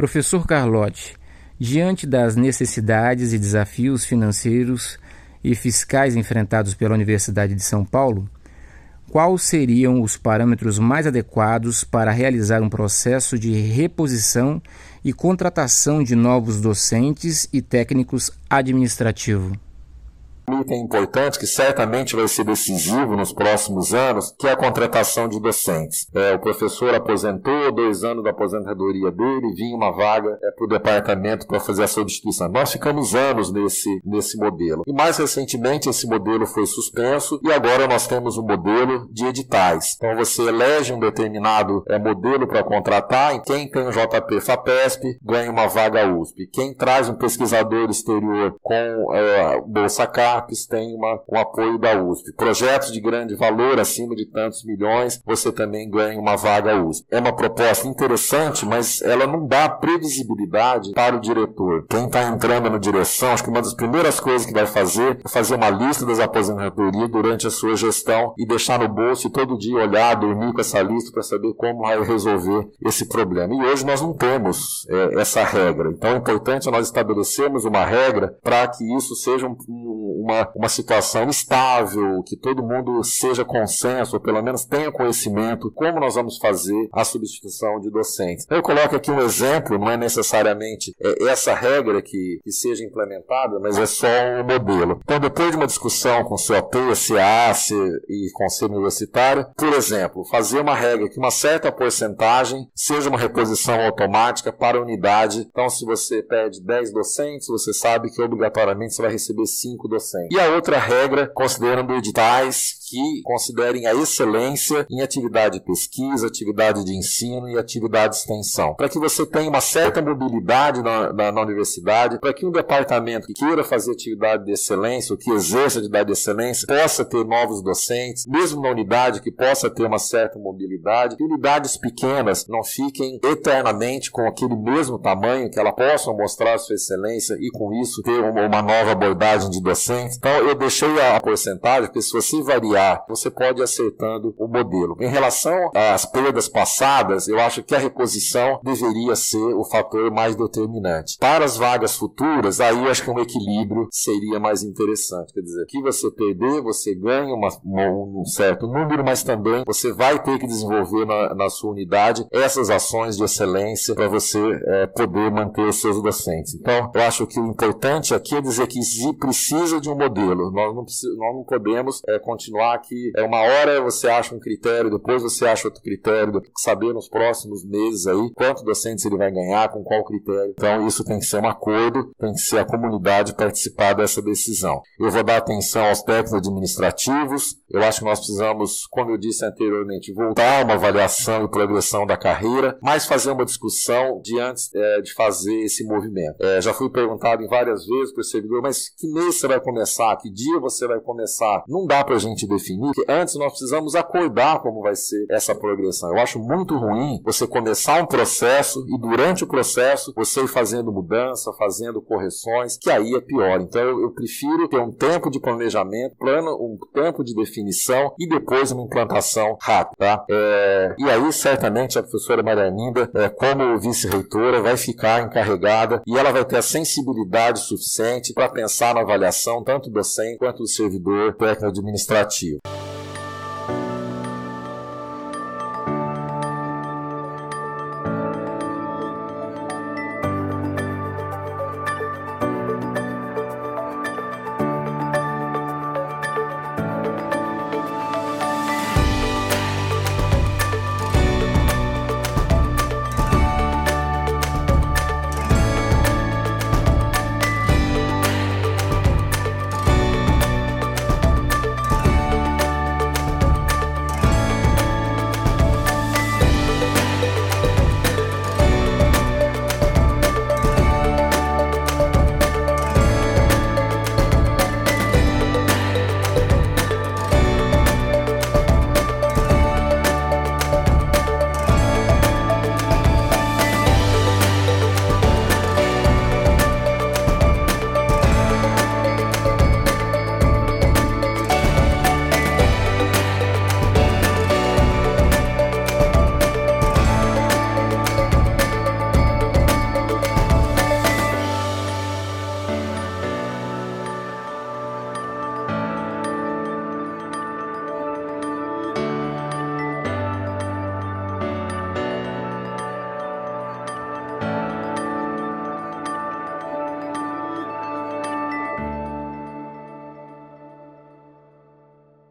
Professor Carlotti, diante das necessidades e desafios financeiros e fiscais enfrentados pela Universidade de São Paulo, quais seriam os parâmetros mais adequados para realizar um processo de reposição e contratação de novos docentes e técnicos administrativos? Item importante que certamente vai ser decisivo nos próximos anos, que é a contratação de docentes. É, o professor aposentou, dois anos da aposentadoria dele, vinha uma vaga é, para o departamento para fazer a substituição. Nós ficamos anos nesse, nesse modelo. E mais recentemente esse modelo foi suspenso e agora nós temos um modelo de editais. Então você elege um determinado é, modelo para contratar e quem tem o JP FAPESP ganha uma vaga USP. Quem traz um pesquisador exterior com é, Bolsa Car CAPES tem uma, um apoio da USP. Projetos de grande valor, acima de tantos milhões, você também ganha uma vaga USP. É uma proposta interessante, mas ela não dá previsibilidade para o diretor. Quem está entrando na direção, acho que uma das primeiras coisas que vai fazer é fazer uma lista das aposentadorias durante a sua gestão e deixar no bolso e todo dia olhar, dormir com essa lista para saber como vai resolver esse problema. E hoje nós não temos é, essa regra. Então é importante nós estabelecermos uma regra para que isso seja um, um, uma, uma situação estável, que todo mundo seja consenso, ou pelo menos tenha conhecimento como nós vamos fazer a substituição de docentes. Eu coloco aqui um exemplo, não é necessariamente é, essa regra que, que seja implementada, mas é só um modelo. Então, depois de uma discussão com o COP, CA e Conselho Universitário, por exemplo, fazer uma regra que uma certa porcentagem seja uma reposição automática para a unidade. Então, se você pede 10 docentes, você sabe que obrigatoriamente você vai receber 5 docentes. E a outra regra, considerando editais que considerem a excelência em atividade de pesquisa, atividade de ensino e atividade de extensão. Para que você tenha uma certa mobilidade na, na, na universidade, para que um departamento que queira fazer atividade de excelência, ou que exerça atividade de excelência, possa ter novos docentes, mesmo na unidade que possa ter uma certa mobilidade, que unidades pequenas não fiquem eternamente com aquele mesmo tamanho, que ela possa mostrar sua excelência e com isso ter uma, uma nova abordagem de docentes. Então eu deixei a porcentagem, porque se você variar você pode ir acertando o modelo. Em relação às perdas passadas, eu acho que a reposição deveria ser o fator mais determinante. Para as vagas futuras, aí eu acho que um equilíbrio seria mais interessante. Quer dizer, que você perder, você ganha uma, um certo número, mas também você vai ter que desenvolver na, na sua unidade essas ações de excelência para você é, poder manter os seus docentes. Então, eu acho que o importante aqui é dizer que precisa de um modelo. Nós não, nós não podemos é, continuar que é uma hora você acha um critério, depois você acha outro critério, saber nos próximos meses aí quanto docentes ele vai ganhar, com qual critério. Então isso tem que ser um acordo, tem que ser a comunidade participar dessa decisão. Eu vou dar atenção aos técnicos administrativos, eu acho que nós precisamos, como eu disse anteriormente, voltar a uma avaliação e progressão da carreira, mas fazer uma discussão de antes é, de fazer esse movimento. É, já fui perguntado em várias vezes o servidor, mas que mês você vai começar? Que dia você vai começar? Não dá para a gente definir, que antes nós precisamos acordar como vai ser essa progressão. Eu acho muito ruim você começar um processo e durante o processo você ir fazendo mudança, fazendo correções, que aí é pior. Então eu, eu prefiro ter um tempo de planejamento, plano, um tempo de definição e depois uma implantação rápida. Tá? É, e aí certamente a professora Marianinda, é, como vice-reitora, vai ficar encarregada e ela vai ter a sensibilidade suficiente para pensar na avaliação tanto do docente quanto do servidor técnico administrativo.